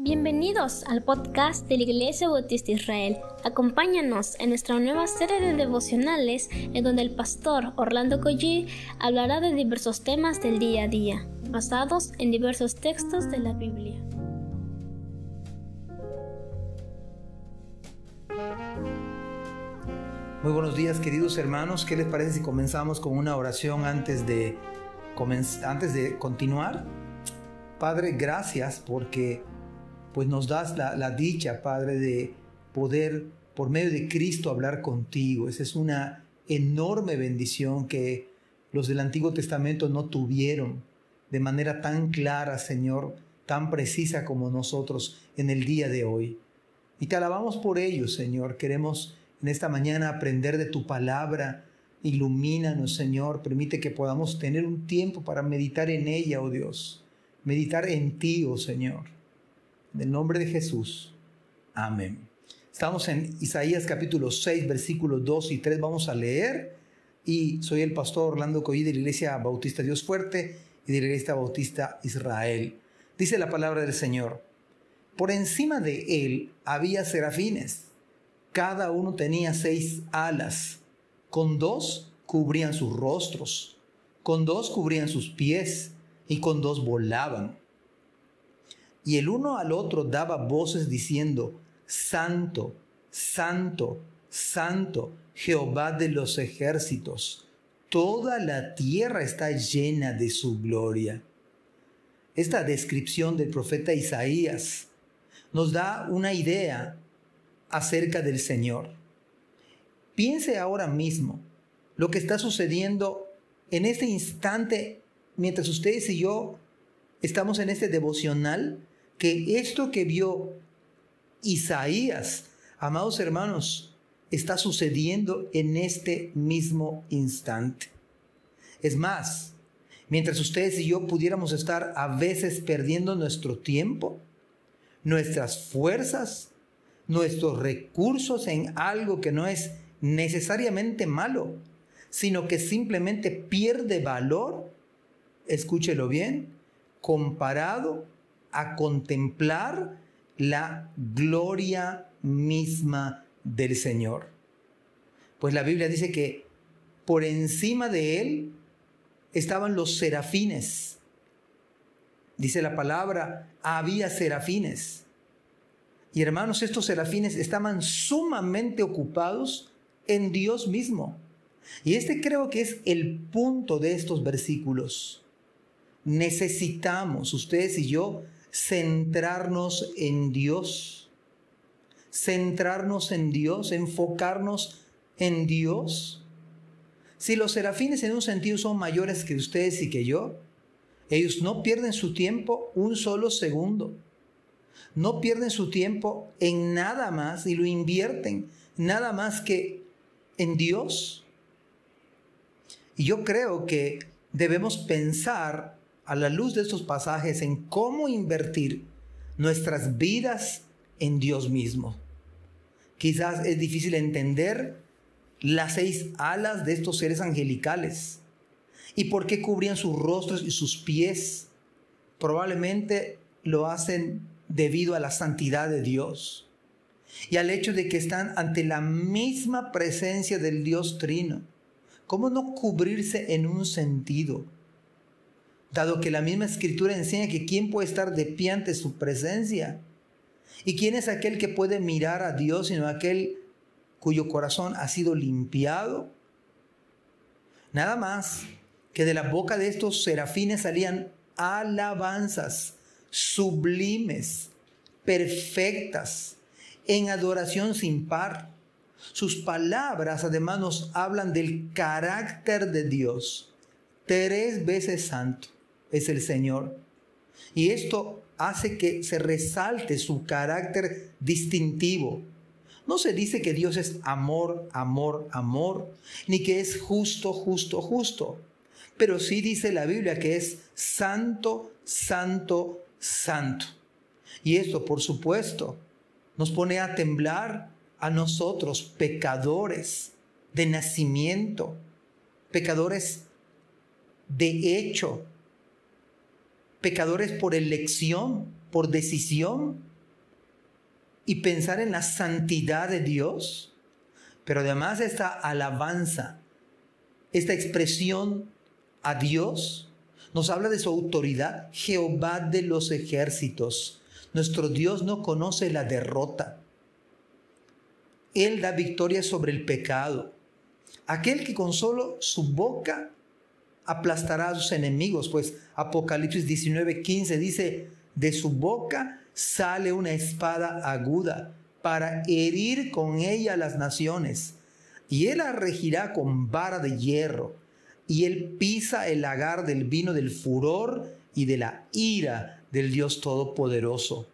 Bienvenidos al podcast de la Iglesia Bautista Israel. Acompáñanos en nuestra nueva serie de devocionales en donde el pastor Orlando Collie hablará de diversos temas del día a día, basados en diversos textos de la Biblia. Muy buenos días queridos hermanos, ¿qué les parece si comenzamos con una oración antes de, antes de continuar? Padre, gracias porque pues nos das la, dicha, Padre, de poder por medio de Cristo hablar contigo. Esa es una enorme bendición que los del Antiguo Testamento no tuvieron de manera tan clara, Señor, tan precisa como nosotros en el día de hoy. Y te alabamos por ello, Señor. Queremos en esta mañana aprender de tu palabra. Ilumínanos, Señor. Permite que podamos tener un tiempo para meditar en ella, oh Dios. Meditar en ti, oh Señor. El nombre de Jesús. Amén. Estamos en Isaías capítulo 6, versículos 2 y 3. Vamos a leer. Y soy el pastor Orlando Coy de la Iglesia Bautista Dios Fuerte y de la Iglesia Bautista Israel. Dice la palabra del Señor. Por encima de él había serafines. Cada uno tenía seis alas. Con dos cubrían sus rostros. Con dos cubrían sus pies. Y con dos volaban y el uno al otro daba voces diciendo, Santo, Santo, Santo, Jehová de los ejércitos, toda la tierra está llena de su gloria. Esta descripción del profeta Isaías nos da una idea acerca del Señor. Piense ahora mismo lo que está sucediendo en este instante mientras ustedes y yo estamos en este devocional que esto que vio Isaías, amados hermanos, está sucediendo en este mismo instante. Es más, mientras ustedes y yo pudiéramos estar a veces perdiendo nuestro tiempo, nuestras fuerzas, nuestros recursos en algo que no es necesariamente malo, sino que simplemente pierde valor, escúchelo bien, comparado a contemplar la gloria misma del Señor. Pues la Biblia dice que por encima de él estaban los serafines. Dice la palabra, había serafines. Y hermanos, estos serafines estaban sumamente ocupados en Dios mismo. Y este creo que es el punto de estos versículos. Necesitamos, ustedes y yo, centrarnos en Dios, centrarnos en Dios, enfocarnos en Dios. Si los serafines en un sentido son mayores que ustedes y que yo, ellos no pierden su tiempo un solo segundo. No pierden su tiempo en nada más y lo invierten nada más que en Dios. Y yo creo que debemos pensar a la luz de estos pasajes en cómo invertir nuestras vidas en Dios mismo. Quizás es difícil entender las seis alas de estos seres angelicales y por qué cubrían sus rostros y sus pies. Probablemente lo hacen debido a la santidad de Dios y al hecho de que están ante la misma presencia del Dios Trino. ¿Cómo no cubrirse en un sentido? Dado que la misma escritura enseña que quién puede estar de pie ante su presencia. ¿Y quién es aquel que puede mirar a Dios sino aquel cuyo corazón ha sido limpiado? Nada más que de la boca de estos serafines salían alabanzas sublimes, perfectas, en adoración sin par. Sus palabras además nos hablan del carácter de Dios, tres veces santo es el Señor. Y esto hace que se resalte su carácter distintivo. No se dice que Dios es amor, amor, amor, ni que es justo, justo, justo. Pero sí dice la Biblia que es santo, santo, santo. Y esto, por supuesto, nos pone a temblar a nosotros, pecadores de nacimiento, pecadores de hecho, pecadores por elección, por decisión y pensar en la santidad de Dios, pero además esta alabanza, esta expresión a Dios, nos habla de su autoridad, Jehová de los ejércitos. Nuestro Dios no conoce la derrota. Él da victoria sobre el pecado. Aquel que con solo su boca aplastará a sus enemigos, pues Apocalipsis 19:15 dice, de su boca sale una espada aguda para herir con ella las naciones, y él la regirá con vara de hierro, y él pisa el lagar del vino del furor y de la ira del Dios Todopoderoso.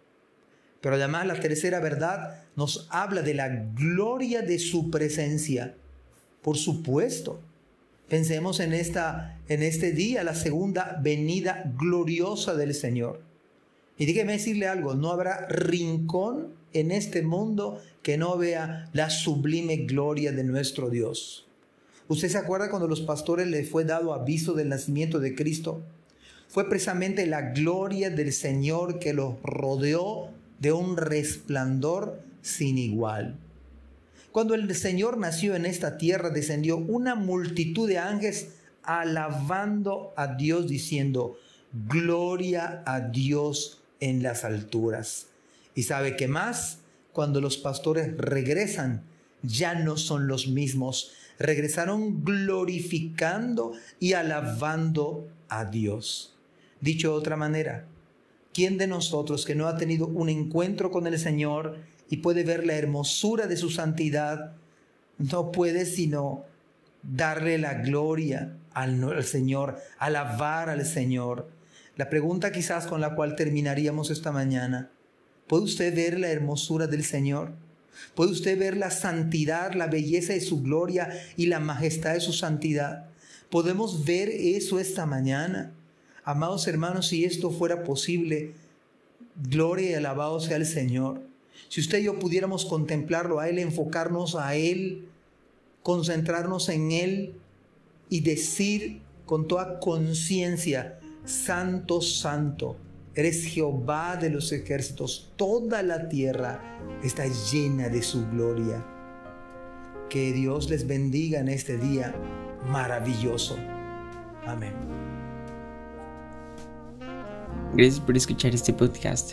Pero además la tercera verdad nos habla de la gloria de su presencia. Por supuesto, pensemos en, esta, en este día, la segunda venida gloriosa del Señor. Y dígame decirle algo, no habrá rincón en este mundo que no vea la sublime gloria de nuestro Dios. ¿Usted se acuerda cuando los pastores les fue dado aviso del nacimiento de Cristo? Fue precisamente la gloria del Señor que los rodeó de un resplandor sin igual. Cuando el Señor nació en esta tierra, descendió una multitud de ángeles alabando a Dios diciendo, gloria a Dios en las alturas. ¿Y sabe qué más? Cuando los pastores regresan, ya no son los mismos. Regresaron glorificando y alabando a Dios. Dicho de otra manera, ¿quién de nosotros que no ha tenido un encuentro con el Señor y puede ver la hermosura de su santidad, no puede sino darle la gloria al, al Señor, alabar al Señor? La pregunta quizás con la cual terminaríamos esta mañana, ¿puede usted ver la hermosura del Señor? ¿Puede usted ver la santidad, la belleza de su gloria y la majestad de su santidad? ¿Podemos ver eso esta mañana? Amados hermanos, si esto fuera posible, gloria y alabado sea el Señor. Si usted y yo pudiéramos contemplarlo a Él, enfocarnos a Él, concentrarnos en Él y decir con toda conciencia, Santo, Santo, eres Jehová de los ejércitos, toda la tierra está llena de su gloria. Que Dios les bendiga en este día maravilloso. Amén. Gracias por escuchar este podcast.